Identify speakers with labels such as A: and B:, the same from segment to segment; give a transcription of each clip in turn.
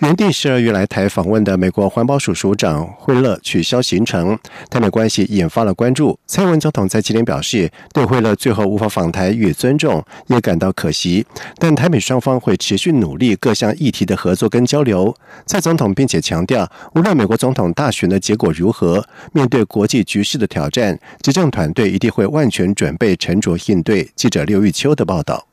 A: 原定十二月来台访问的美国环保署署长惠勒取消行程，台美关系引发了关注。蔡文总统在今天表示，对惠勒最后无法访台与尊重也感到可惜，但台美双方会持续努力各项议题的合作跟交流。蔡总统并且强调，无论美国总统大选的结果如何，面对国际局势的挑战，执政团队一定会万全准备、沉着应对。记者刘玉秋的报道。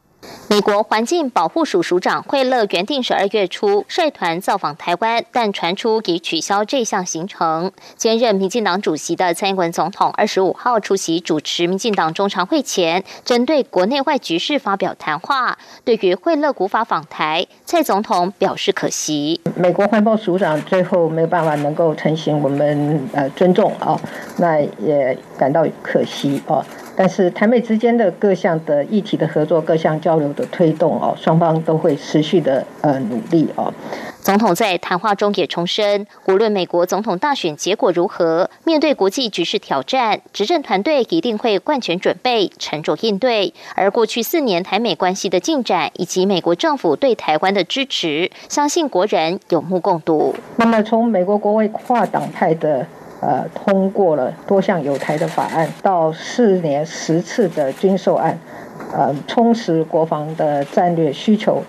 B: 美国环境保护署署长惠勒原定十二月初率团造访台湾，但传出已取消这项行程。兼任民进党主席的蔡英文总统二十五号出席主持民进党中常会前，针对国内外局势发表谈话。对于惠勒无法访台，蔡总统表示可惜。
C: 美国环保署长最后没有办法能够成行，我们呃尊重啊，那也感到可惜啊。但是台美之间的各项的议题的合作、各项交流的推动哦，双方都会持续的呃努力哦。
B: 总统在谈话中也重申，无论美国总统大选结果如何，面对国际局势挑战，执政团队一定会贯全准备、沉着应对。而过去四年台美关系的进展，以及美国政府对台湾的支持，相信国人有目共睹。
C: 那么从美国国会跨党派的。呃，通过了多项有台的法案，到四年十次的军售案，呃，充实国防的战略需求，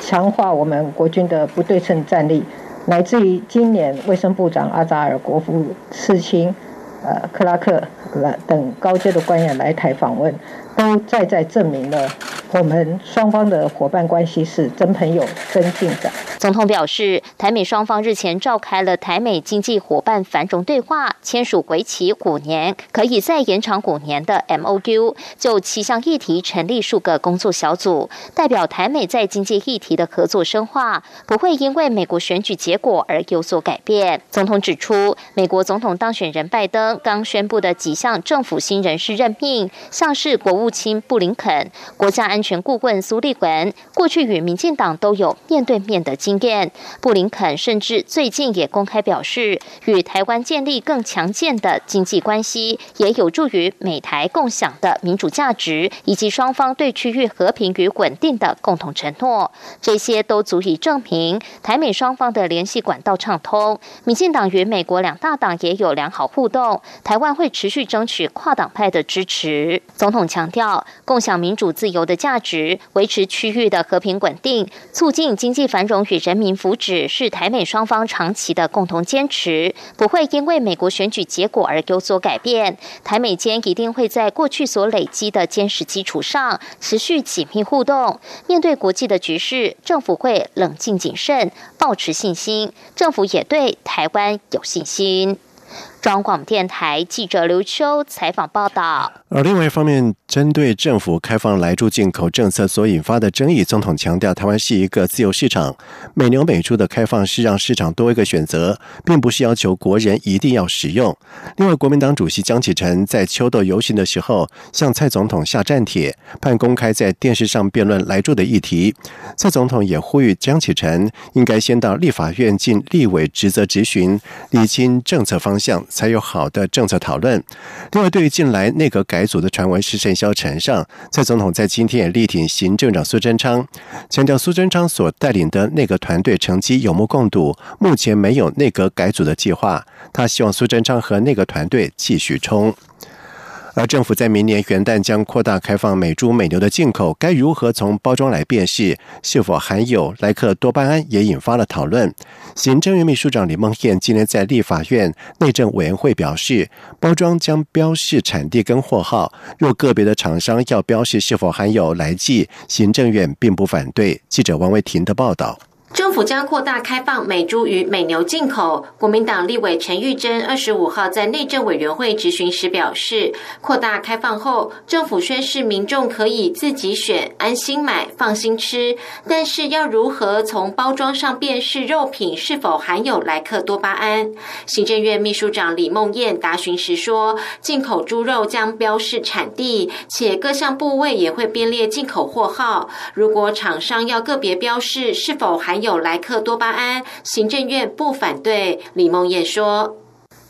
C: 强化我们国军的不对称战力，乃至于今年卫生部长阿扎尔、国父次卿，呃，克拉克来等高阶的官员来台访问，都再再证明了。我们双方的伙伴关系是真朋友、真进展。
B: 总统表示，台美双方日前召开了台美经济伙伴繁荣对话，签署为期五年、可以再延长五年的 M O U，就七项议题成立数个工作小组，代表台美在经济议题的合作深化，不会因为美国选举结果而有所改变。总统指出，美国总统当选人拜登刚宣布的几项政府新人事任命，像是国务卿布林肯、国家安。全顾问苏利文过去与民进党都有面对面的经验，布林肯甚至最近也公开表示，与台湾建立更强健的经济关系，也有助于美台共享的民主价值，以及双方对区域和平与稳定的共同承诺。这些都足以证明台美双方的联系管道畅通。民进党与美国两大党也有良好互动，台湾会持续争取跨党派的支持。总统强调，共享民主自由的价。价值维持区域的和平稳定，促进经济繁荣与人民福祉，是台美双方长期的共同坚持，不会因为美国选举结果而有所改变。台美间一定会在过去所累积的坚实基础上，持续紧密互动。面对国际的局势，政府会冷静谨慎，保持信心。政府也对台湾有信心。中广电台记者刘秋采访报道。
A: 而另外一方面，针对政府开放来猪进口政策所引发的争议，总统强调，台湾是一个自由市场，美牛美猪的开放是让市场多一个选择，并不是要求国人一定要使用。另外，国民党主席江启臣在秋斗游行的时候，向蔡总统下战帖，盼公开在电视上辩论来猪的议题。蔡总统也呼吁江启臣应该先到立法院尽立委职责质询，理清政策方向。才有好的政策讨论。另外，对于近来内阁改组的传闻是甚嚣尘上，蔡总统在今天也力挺行政长苏贞昌，强调苏贞昌所带领的内阁团队成绩有目共睹，目前没有内阁改组的计划。他希望苏贞昌和内阁团队继续冲。而政府在明年元旦将扩大开放美猪美牛的进口，该如何从包装来辨识是否含有莱克多巴胺，也引发了讨论。行政院秘书长李梦燕今天在立法院内政委员会表示，包装将标示产地跟货号，若个别的厂商要标示是否含有来剂，行政院并不反对。记者王维婷的报道。
D: 政府将扩大开放美猪与美牛进口。国民党立委陈玉珍二十五号在内政委员会质询时表示，扩大开放后，政府宣示民众可以自己选，安心买，放心吃。但是要如何从包装上辨识肉品是否含有莱克多巴胺？行政院秘书长李梦燕答询时说，进口猪肉将标示产地，且各项部位也会编列进口货号。如果厂商要个别标示是否含有莱克多巴胺，行政院不反对。李梦燕说：“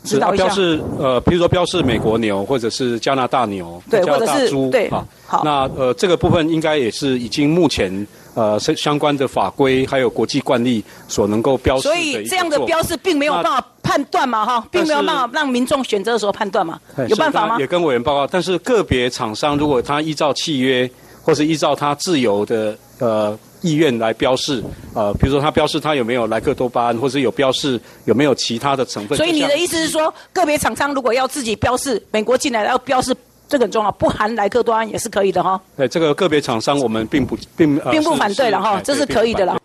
E: 是标示呃，比如说标示美国牛或者是加拿大牛，
F: 对，或者是
E: 猪，
F: 对，
E: 好。那呃，这个部分应该也是已经目前呃相相关的法规还有国际惯例所能够标示
F: 所以这样的标示并没有办法判断嘛，哈，并没有办法让民众选择的时候判断嘛，有办法吗？
E: 也跟委员报告，但是个别厂商如果他依照契约或是依照他自由的呃。”意愿来标示，呃，比如说他标示他有没有莱克多巴胺，或是有标示有没有其他的成分。
F: 所以你的意思是说，个别厂商如果要自己标示，美国进来要标示，这个很重要，不含莱克多巴胺也是可以的哈。
E: 对，这个个别厂商我们并不并
F: 并不反对了哈，这是可以的了。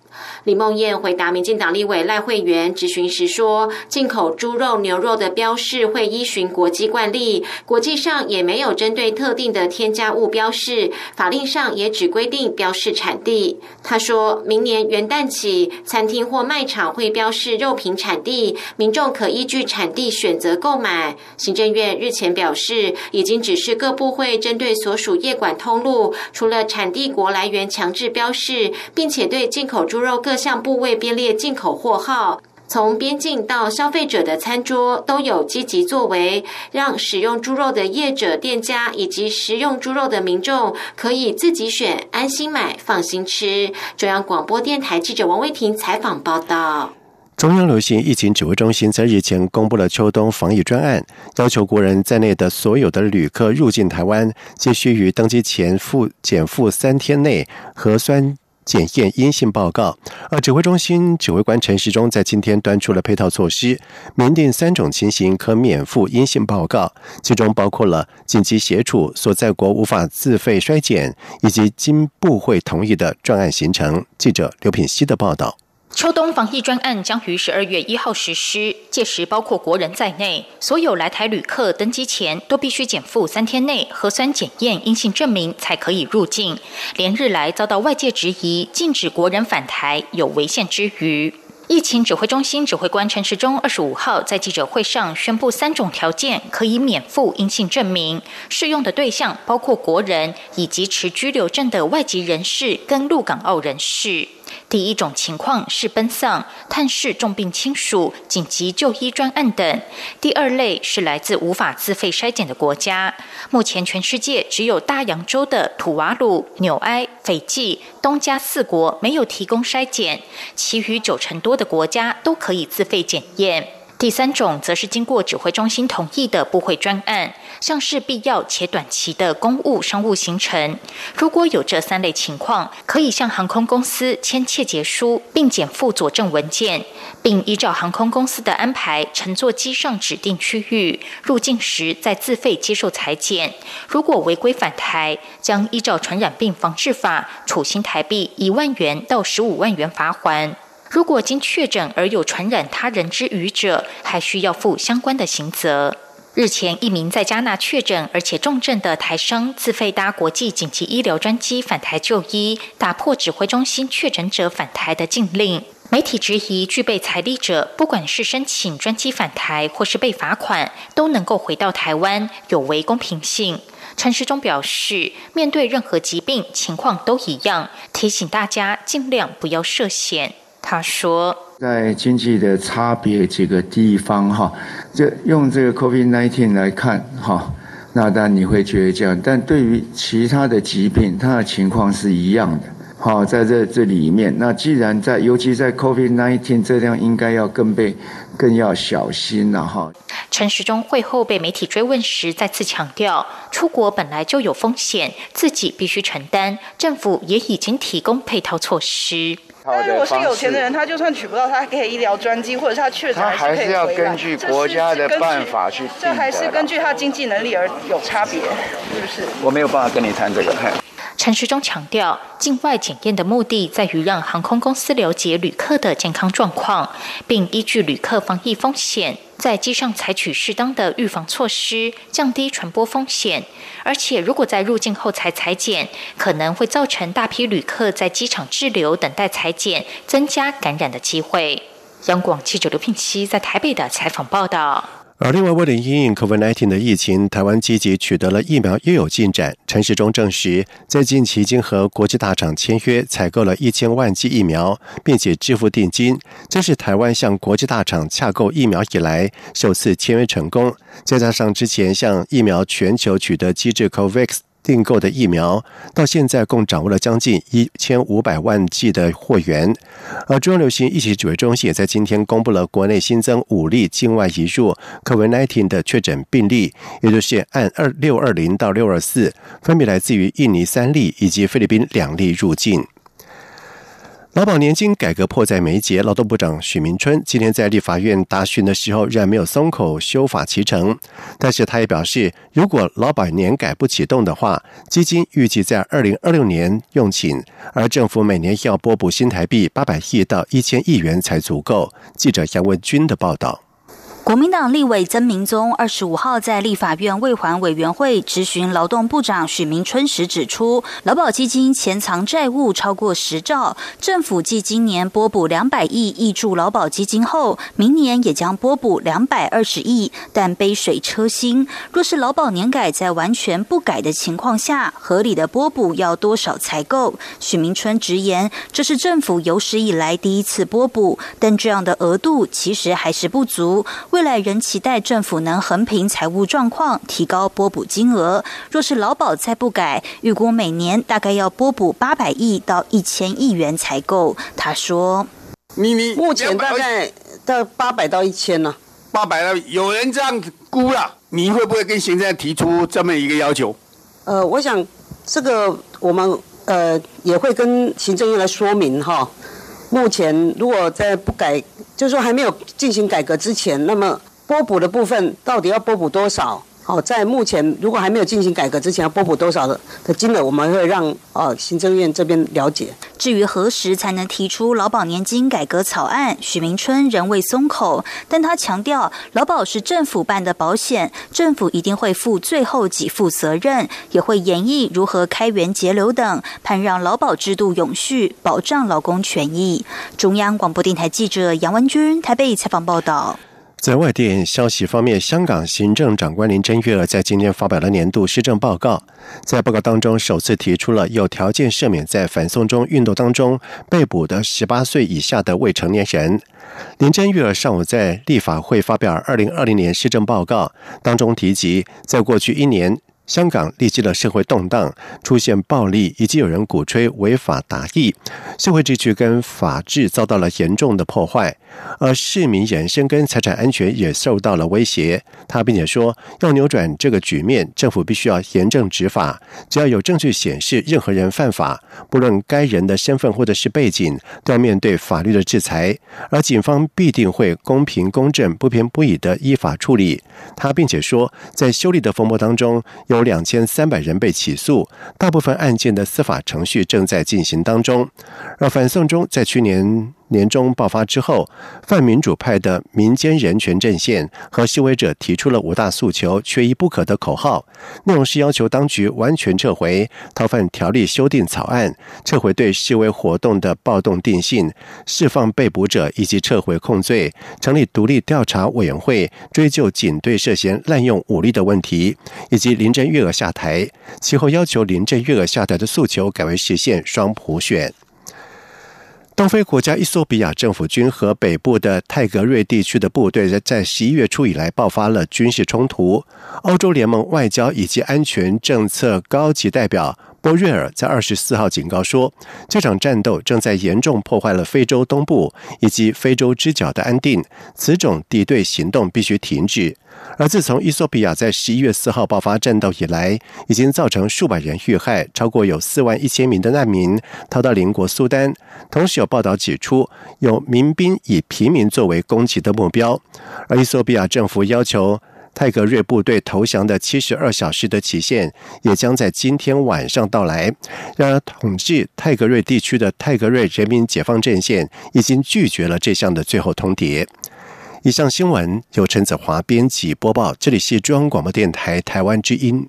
D: 李梦燕回答民进党立委赖慧媛质询时说：“进口猪肉、牛肉的标示会依循国际惯例，国际上也没有针对特定的添加物标示，法令上也只规定标示产地。”他说明年元旦起，餐厅或卖场会标示肉品产地，民众可依据产地选择购买。行政院日前表示，已经指示各部会针对所属业管通路，除了产地国来源强制标示，并且对进口猪肉。各项部位编列进口货号，从边境到消费者的餐桌都有积极作为，让使用猪肉的业者、店家以及食用猪肉的民众可以自己选，安心买，放心吃。中央广播电台记者王威婷采访报道。
A: 中央流行疫情指挥中心在日前公布了秋冬防疫专案，要求国人在内的所有的旅客入境台湾，皆须于登机前附检负三天内核酸。检验阴性报告，而指挥中心指挥官陈时中在今天端出了配套措施，明定三种情形可免付阴性报告，其中包括了紧急协处、所在国无法自费筛检，以及经部会同意的专案行程。记者刘品希的报道。
G: 秋冬防疫专案将于十二月一号实施，届时包括国人在内，所有来台旅客登机前都必须减负三天内核酸检验阴性证明，才可以入境。连日来遭到外界质疑禁止国人返台有违宪之余，疫情指挥中心指挥官陈时中二十五号在记者会上宣布三种条件可以免付阴性证明，适用的对象包括国人以及持居留证的外籍人士跟陆港澳人士。第一种情况是奔丧、探视重病亲属、紧急就医专案等；第二类是来自无法自费筛检的国家。目前全世界只有大洋洲的土瓦鲁、纽埃、斐济、东加四国没有提供筛检，其余九成多的国家都可以自费检验。第三种则是经过指挥中心同意的部会专案，像是必要且短期的公务商务行程。如果有这三类情况，可以向航空公司签切结书，并减负佐证文件，并依照航空公司的安排乘坐机上指定区域入境时再自费接受裁剪。如果违规返台，将依照传染病防治法处新台币一万元到十五万元罚款。如果经确诊而有传染他人之余者，还需要负相关的刑责。日前，一名在加纳确诊而且重症的台生自费搭国际紧急医疗专机返台就医，打破指挥中心确诊者返台的禁令。媒体质疑，具备财力者，不管是申请专机返台或是被罚款，都能够回到台湾，有违公平性。陈时中表示，面对任何疾病情况都一样，提醒大家尽量不要涉险。他说：“
H: 在经济的差别几个地方哈，这用这个 COVID-19 来看哈，那当然你会觉得这样，但对于其他的疾病，它的情况是一样的。好，在这这里面，那既然在，尤其在 COVID-19 这样，应该要更被更要小心了哈。”
G: 陈时中会后被媒体追问时，再次强调，出国本来就有风险，自己必须承担，政府也已经提供配套措施。
I: 但如果是有钱的人，他就算取不到，他可以医疗专机，或者是他确诊还是可以
H: 要根据国家的办法去。
I: 这还是根据他经济能力而有差别，是不是？
H: 我没有办法跟你谈这个。
G: 陈时中强调，境外检验的目的在于让航空公司了解旅客的健康状况，并依据旅客防疫风险，在机上采取适当的预防措施，降低传播风险。而且，如果在入境后才裁剪，可能会造成大批旅客在机场滞留等待裁剪，增加感染的机会。央广记者刘聘期在台北的采访报道。
A: 而另外，为了因应 COVID-19 的疫情，台湾积极取得了疫苗又有进展。陈时中证实，在近期已经和国际大厂签约采购了一千万剂疫苗，并且支付定金，这是台湾向国际大厂洽购疫苗以来首次签约成功。再加上之前向疫苗全球取得机制 COVAX。订购的疫苗到现在共掌握了将近一千五百万剂的货源，而中央流行疫情指挥中心也在今天公布了国内新增五例境外移入 COVID-19 的确诊病例，也就是按二六二零到六二四，分别来自于印尼三例以及菲律宾两例入境。劳保年金改革迫在眉睫，劳动部长许明春今天在立法院答询的时候，仍然没有松口修法其成。但是他也表示，如果劳保年改不启动的话，基金预计在二零二六年用罄，而政府每年要拨补新台币八百亿到一千亿元才足够。记者杨文军的报道。
J: 国民党立委曾明宗二十五号在立法院未还委员会质询劳动部长许明春时指出，劳保基金潜藏债务超过十兆，政府继今年拨补两百亿挹注劳保基金后，明年也将拨补两百二十亿，但杯水车薪。若是劳保年改在完全不改的情况下，合理的拨补要多少才够？许明春直言，这是政府有史以来第一次拨补，但这样的额度其实还是不足。未来仍期待政府能横平财务状况，提高拨补金额。若是劳保再不改，预估每年大概要拨补八百亿到一千亿元才够。他说：“
K: 你你目前大概到八百到一千呢？八百了，有人这样估了，你会不会跟行政提出这么一个要求？”
L: 呃，我想这个我们呃也会跟行政院来说明哈。目前如果再不改。就是说，还没有进行改革之前，那么拨补的部分到底要拨补多少？哦，在目前如果还没有进行改革之前，要拨补多少的的金额，我们会让呃行政院这边了解。
J: 至于何时才能提出劳保年金改革草案，许明春仍未松口，但他强调，劳保是政府办的保险，政府一定会负最后给付责任，也会演绎如何开源节流等，盼让劳保制度永续，保障劳工权益。中央广播电台记者杨文君台北采访报道。
A: 在外电消息方面，香港行政长官林郑月娥在今天发表了年度施政报告。在报告当中，首次提出了有条件赦免在反送中运动当中被捕的十八岁以下的未成年人。林郑月娥上午在立法会发表二零二零年施政报告当中提及，在过去一年。香港历经了社会动荡，出现暴力，以及有人鼓吹违法达义，社会秩序跟法治遭到了严重的破坏，而市民人身跟财产安全也受到了威胁。他并且说，要扭转这个局面，政府必须要严正执法，只要有证据显示任何人犯法，不论该人的身份或者是背景，都要面对法律的制裁，而警方必定会公平公正、不偏不倚的依法处理。他并且说，在修例的风波当中，有。有两千三百人被起诉，大部分案件的司法程序正在进行当中。而反送中在去年。年中爆发之后，泛民主派的民间人权阵线和示威者提出了五大诉求、缺一不可的口号，内容是要求当局完全撤回逃犯条例修订草案，撤回对示威活动的暴动定性，释放被捕者以及撤回控罪，成立独立调查委员会追究警队涉嫌滥用武力的问题，以及林郑月娥下台。其后要求林郑月娥下台的诉求改为实现双普选。东非国家伊索比亚政府军和北部的泰格瑞地区的部队在在十一月初以来爆发了军事冲突。欧洲联盟外交以及安全政策高级代表。欧瑞尔在二十四号警告说，这场战斗正在严重破坏了非洲东部以及非洲之角的安定，此种敌对行动必须停止。而自从伊索比亚在十一月四号爆发战斗以来，已经造成数百人遇害，超过有四万一千名的难民逃到邻国苏丹。同时有报道指出，有民兵以平民作为攻击的目标，而伊索比亚政府要求。泰格瑞部队投降的七十二小时的期限也将在今天晚上到来。然而，统治泰格瑞地区的泰格瑞人民解放阵线已经拒绝了这项的最后通牒。以上新闻由陈子华编辑播报，这里是中央广播电台台湾之音。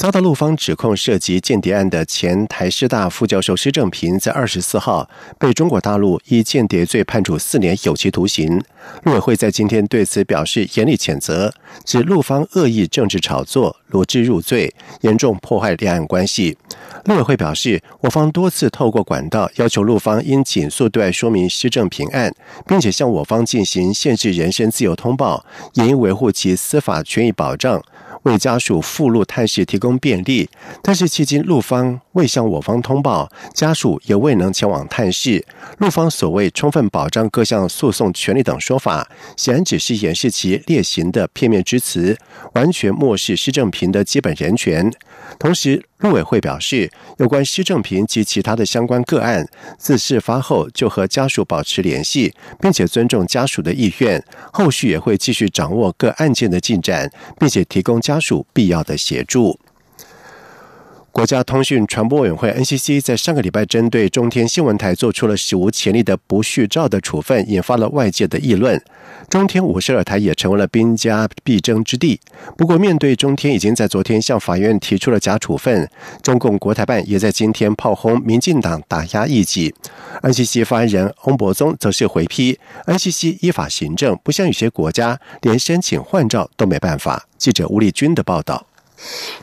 A: 遭到陆方指控涉及间谍案的前台师大副教授施正平，在二十四号被中国大陆以间谍罪判处四年有期徒刑。陆委会在今天对此表示严厉谴责，指陆方恶意政治炒作、罗织入罪，严重破坏两岸关系。陆委会表示，我方多次透过管道要求陆方应紧速对外说明施正平案，并且向我方进行限制人身自由通报，也应维护其司法权益保障。为家属赴陆探视提供便利，但是迄今陆方未向我方通报，家属也未能前往探视。陆方所谓充分保障各项诉讼权利等说法，显然只是掩饰其劣行的片面之词，完全漠视施正平的基本人权。同时，陆委会表示，有关施正平及其他的相关个案，自事发后就和家属保持联系，并且尊重家属的意愿，后续也会继续掌握各案件的进展，并且提供家属必要的协助。国家通讯传播委员会 NCC 在上个礼拜针对中天新闻台做出了史无前例的不续照的处分，引发了外界的议论。中天五十二台也成为了兵家必争之地。不过，面对中天已经在昨天向法院提出了假处分，中共国台办也在今天炮轰民进党打压异己。NCC 发言人翁博宗则是回批 NCC 依法行政，不像有些国家连申请换照都没办法。记者吴立军的报道。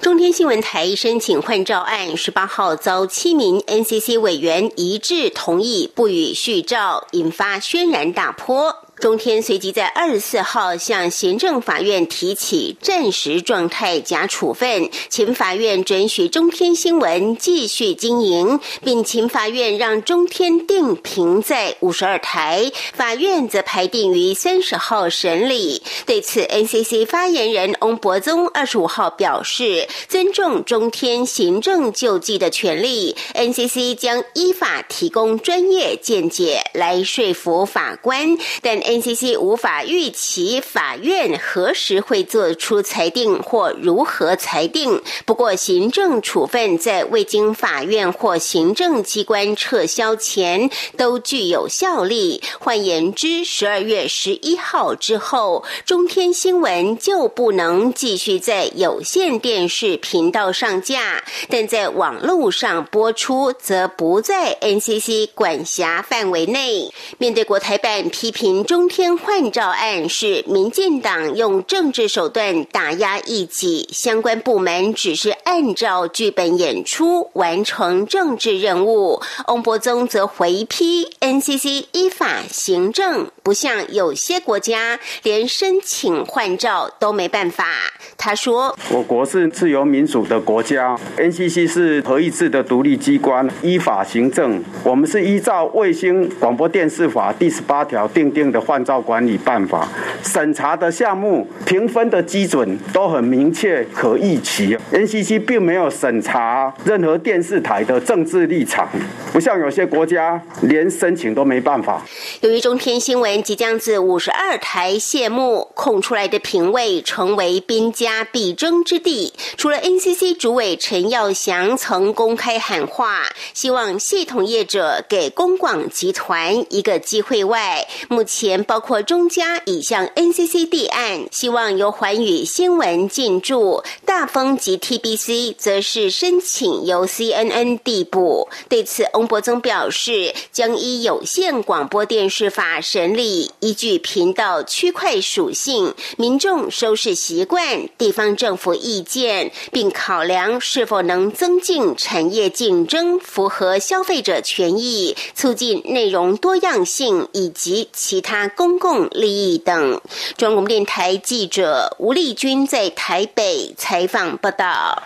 M: 中天新闻台申请换照案，十八号遭七名 NCC 委员一致同意不予续照，引发轩然大波。中天随即在二十四号向行政法院提起暂时状态假处分，请法院准许中天新闻继续经营，并请法院让中天定评在五十二台，法院则排定于三十号审理。对此，NCC 发言人翁博宗二十五号表示，尊重中天行政救济的权利，NCC 将依法提供专业见解来说服法官，但。NCC 无法预期法院何时会做出裁定或如何裁定。不过，行政处分在未经法院或行政机关撤销前都具有效力。换言之，十二月十一号之后，中天新闻就不能继续在有线电视频道上架，但在网络上播出则不在 NCC 管辖范围内。面对国台办批评中。中天换照案是民进党用政治手段打压异己，相关部门只是按照剧本演出，完成政治任务。翁伯宗则回批 NCC 依法行政，不像有些国家连申请换照都没办法。他说：“
N: 我国是自由民主的国家，NCC 是合议制的独立机关，依法行政。我们是依照卫星广播电视法第十八条订定的。”换照管理办法审查的项目评分的基准都很明确可预期。NCC 并没有审查任何电视台的政治立场，不像有些国家连申请都没办法。
M: 由于中天新闻即将自五十二台谢幕，空出来的评委成为兵家必争之地。除了 NCC 主委陈耀祥曾公开喊话，希望系统业者给公广集团一个机会外，目前。包括中嘉已向 NCC 递案，希望由环宇新闻进驻；大丰及 TBC 则是申请由 CNN 递补。对此，翁洪博宗表示，将依有线广播电视法审理，依据频道区块属性、民众收视习惯、地方政府意见，并考量是否能增进产业竞争、符合消费者权益、促进内容多样性以及其他公共利益等。中国电台记者吴丽君在台北采访报道。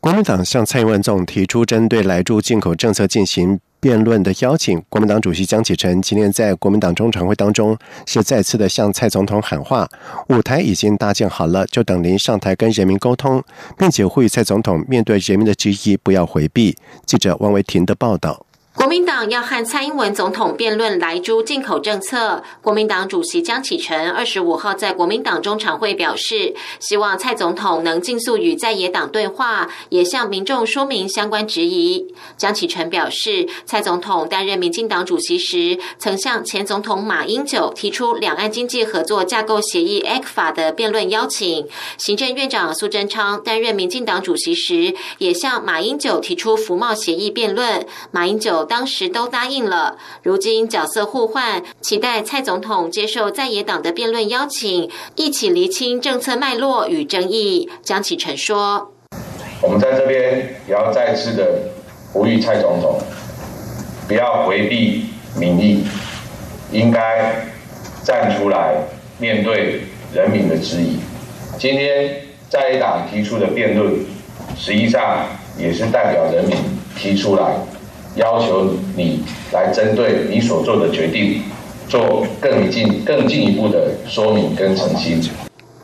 A: 国民党向蔡英文总提出针对来猪进口政策进行辩论的邀请。国民党主席江启臣今天在国民党中常会当中是再次的向蔡总统喊话：舞台已经搭建好了，就等您上台跟人民沟通，并且呼吁蔡总统面对人民的质疑不要回避。记者王维婷的报道。
D: 国民党要和蔡英文总统辩论来猪进口政策。国民党主席江启臣二十五号在国民党中常会表示，希望蔡总统能尽速与在野党对话，也向民众说明相关质疑。江启臣表示，蔡总统担任民进党主席时，曾向前总统马英九提出两岸经济合作架构协议 （ECFA） 的辩论邀请。行政院长苏贞昌担任民进党主席时，也向马英九提出服贸协议辩论。马英九。当时都答应了，如今角色互换，期待蔡总统接受在野党的辩论邀请，一起厘清政策脉络与争议。江启臣说：“
O: 我们在这边也要再次的呼吁蔡总统，不要回避民意，应该站出来面对人民的质疑。今天在野党提出的辩论，实际上也是代表人民提出来。”要求你来针对你所做的决定，做更进更进一步的说明跟澄清。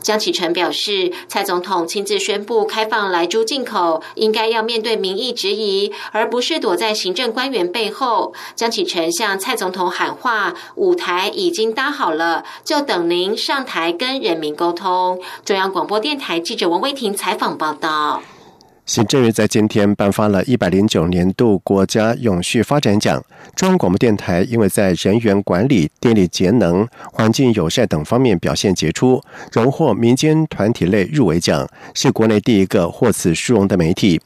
D: 江启臣表示，蔡总统亲自宣布开放来猪进口，应该要面对民意质疑，而不是躲在行政官员背后。江启臣向蔡总统喊话：“舞台已经搭好了，就等您上台跟人民沟通。”中央广播电台记者王威婷采访报道。
A: 行政院在今天颁发了一百零九年度国家永续发展奖。中央广播电台因为在人员管理、电力节能、环境友善等方面表现杰出，荣获民间团体类入围奖，是国内第一个获此殊荣的媒体。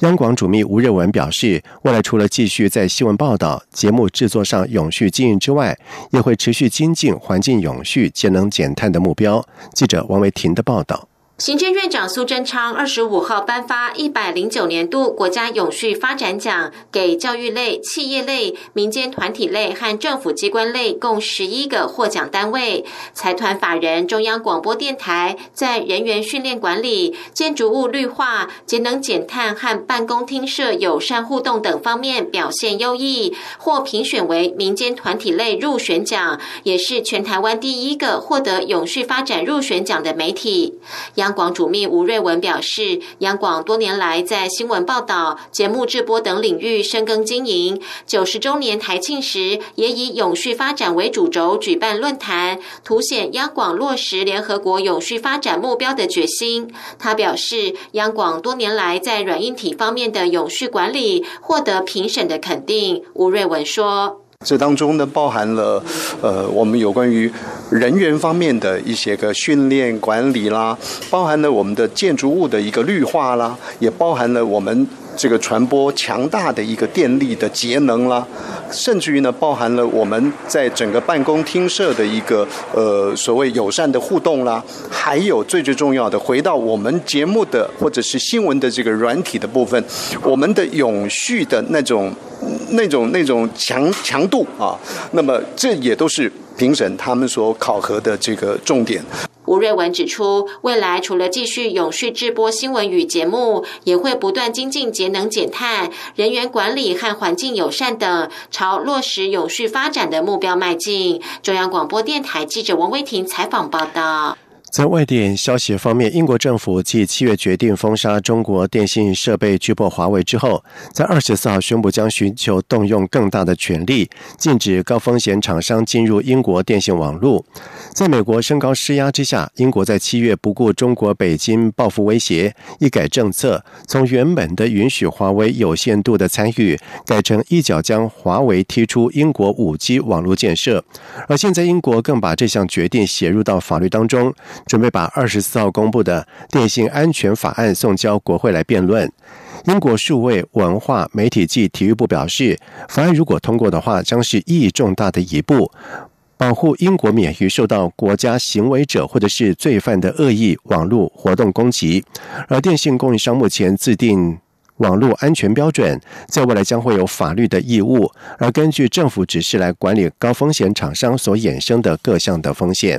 A: 央广主秘吴日文表示，未来除了继续在新闻报道、节目制作上永续经营之外，也会持续精进环境永续、节能减碳的目标。记者王维婷的报道。
D: 行政院长苏贞昌二十五号颁发一百零九年度国家永续发展奖，给教育类、企业类、民间团体类和政府机关类共十一个获奖单位。财团法人中央广播电台在人员训练管理、建筑物绿化、节能减碳和办公厅舍友善互动等方面表现优异，获评选为民间团体类入选奖，也是全台湾第一个获得永续发展入选奖的媒体。央央广主秘吴瑞文表示，央广多年来在新闻报道、节目制播等领域深耕经营。九十周年台庆时，也以永续发展为主轴举办论坛，凸显央广落实联合国永续发展目标的决心。他表示，央广多年来在软硬体方面的永续管理获得评审的肯定。吴瑞文说。
P: 这当中呢，包含了呃，我们有关于人员方面的一些个训练管理啦，包含了我们的建筑物的一个绿化啦，也包含了我们。这个传播强大的一个电力的节能啦，甚至于呢，包含了我们在整个办公厅舍的一个呃所谓友善的互动啦，还有最最重要的，回到我们节目的或者是新闻的这个软体的部分，我们的永续的那种那种那种强强度啊，那么这也都是评审他们所考核的这个重点。
D: 吴瑞文指出，未来除了继续永续直播新闻与节目，也会不断精进节能减碳、人员管理和环境友善等，朝落实永续发展的目标迈进。中央广播电台记者王威婷采访报道。
A: 在外电消息方面，英国政府继七月决定封杀中国电信设备拒破华为之后，在二十四号宣布将寻求动用更大的权力，禁止高风险厂商进入英国电信网络。在美国升高施压之下，英国在七月不顾中国北京报复威胁，一改政策，从原本的允许华为有限度的参与，改成一脚将华为踢出英国五 G 网络建设。而现在，英国更把这项决定写入到法律当中。准备把二十四号公布的电信安全法案送交国会来辩论。英国数位文化媒体暨体育部表示，法案如果通过的话，将是意义重大的一步，保护英国免于受到国家行为者或者是罪犯的恶意网络活动攻击。而电信供应商目前制定。网络安全标准在未来将会有法律的义务，而根据政府指示来管理高风险厂商所衍生的各项的风险。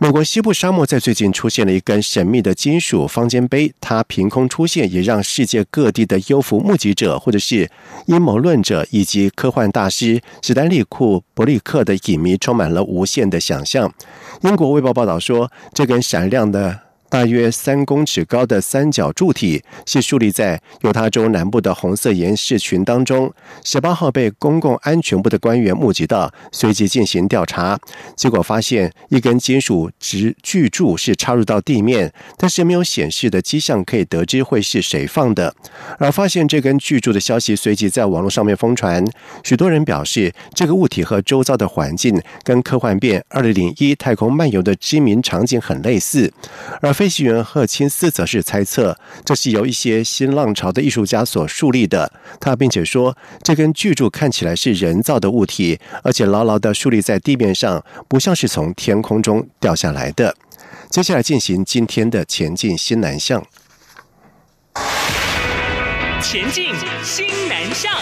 A: 美国西部沙漠在最近出现了一根神秘的金属方尖碑，它凭空出现，也让世界各地的优浮目击者，或者是阴谋论者以及科幻大师史丹利库伯利克的影迷充满了无限的想象。英国卫报报道说，这根闪亮的。大约三公尺高的三角柱体是竖立在犹他州南部的红色岩石群当中。十八号被公共安全部的官员目击到，随即进行调查，结果发现一根金属直巨柱是插入到地面，但是没有显示的迹象可以得知会是谁放的。而发现这根巨柱的消息随即在网络上面疯传，许多人表示这个物体和周遭的环境跟科幻片《二零零一太空漫游》的知名场景很类似，而。飞行员赫钦斯则是猜测，这是由一些新浪潮的艺术家所树立的。他并且说，这根巨柱看起来是人造的物体，而且牢牢的竖立在地面上，不像是从天空中掉下来的。接下来进行今天的前进新南向。前进新南向。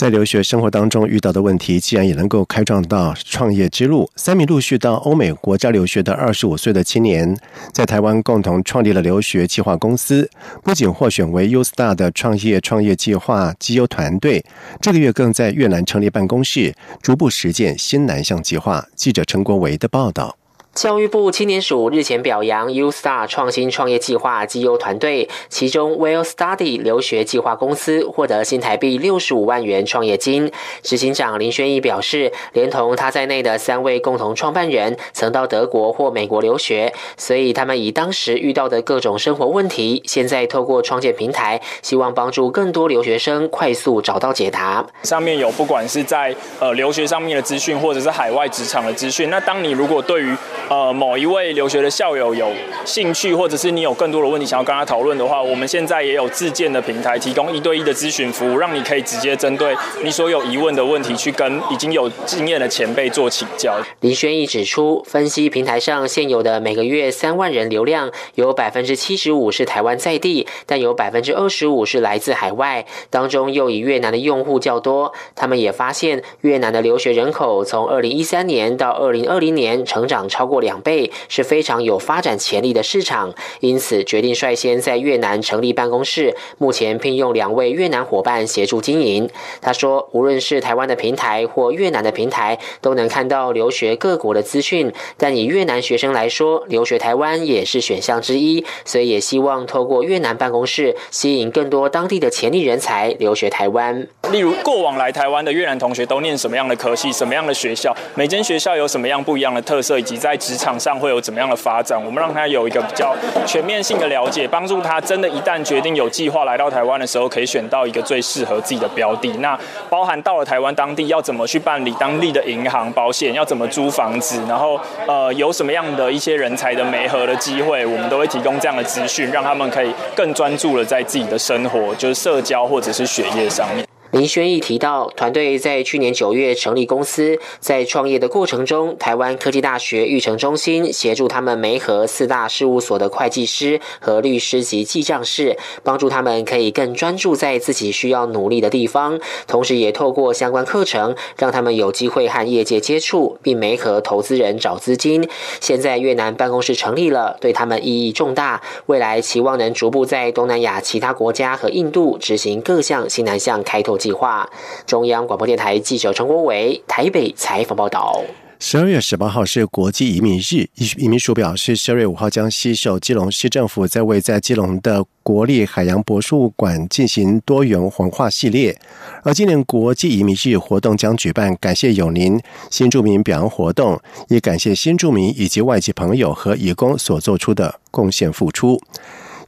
A: 在留学生活当中遇到的问题，既然也能够开创到创业之路。三名陆续到欧美国家留学的二十五岁的青年，在台湾共同创立了留学计划公司，不仅获选为 U Star 的创业创业计划绩优团队，这个月更在越南成立办公室，逐步实践新南向计划。记者陈国维的报道。
Q: 教育部青年署日前表扬 U Star 创新创业计划绩优团队，其中 Well Study 留学计划公司获得新台币六十五万元创业金。执行长林轩义表示，连同他在内的三位共同创办人曾到德国或美国留学，所以他们以当时遇到的各种生活问题，现在透过创建平台，希望帮助更多留学生快速找到解答。
R: 上面有不管是在呃留学上面的资讯，或者是海外职场的资讯。那当你如果对于呃，某一位留学的校友有兴趣，或者是你有更多的问题想要跟他讨论的话，我们现在也有自建的平台，提供一对一的咨询服务，让你可以直接针对你所有疑问的问题去跟已经有经验的前辈做请教。
Q: 林轩义指出，分析平台上现有的每个月三万人流量，有百分之七十五是台湾在地，但有百分之二十五是来自海外，当中又以越南的用户较多。他们也发现，越南的留学人口从二零一三年到二零二零年成长超过。两倍是非常有发展潜力的市场，因此决定率先在越南成立办公室。目前聘用两位越南伙伴协助经营。他说，无论是台湾的平台或越南的平台，都能看到留学各国的资讯。但以越南学生来说，留学台湾也是选项之一，所以也希望透过越南办公室吸引更多当地的潜力人才留学台湾。
R: 例如，过往来台湾的越南同学都念什么样的科系、什么样的学校？每间学校有什么样不一样的特色，以及在职场上会有怎么样的发展？我们让他有一个比较全面性的了解，帮助他真的，一旦决定有计划来到台湾的时候，可以选到一个最适合自己的标的。那包含到了台湾当地要怎么去办理当地的银行、保险，要怎么租房子，然后呃有什么样的一些人才的媒合的机会，我们都会提供这样的资讯，让他们可以更专注的在自己的生活，就是社交或者是学业上面。
Q: 林轩义提到，团队在去年九月成立公司，在创业的过程中，台湾科技大学育成中心协助他们媒合四大事务所的会计师和律师及记账师，帮助他们可以更专注在自己需要努力的地方，同时也透过相关课程，让他们有机会和业界接触，并媒合投资人找资金。现在越南办公室成立了，对他们意义重大，未来期望能逐步在东南亚其他国家和印度执行各项新南向开拓。计划。中央广播电台记者陈国伟台北采访报道。
A: 十二月十八号是国际移民日，移民署表示，十二月五号将携手基隆市政府，在位在基隆的国立海洋博物馆进行多元文化系列。而今年国际移民日活动将举办感谢有您新住民表扬活动，也感谢新住民以及外籍朋友和义工所做出的贡献付出。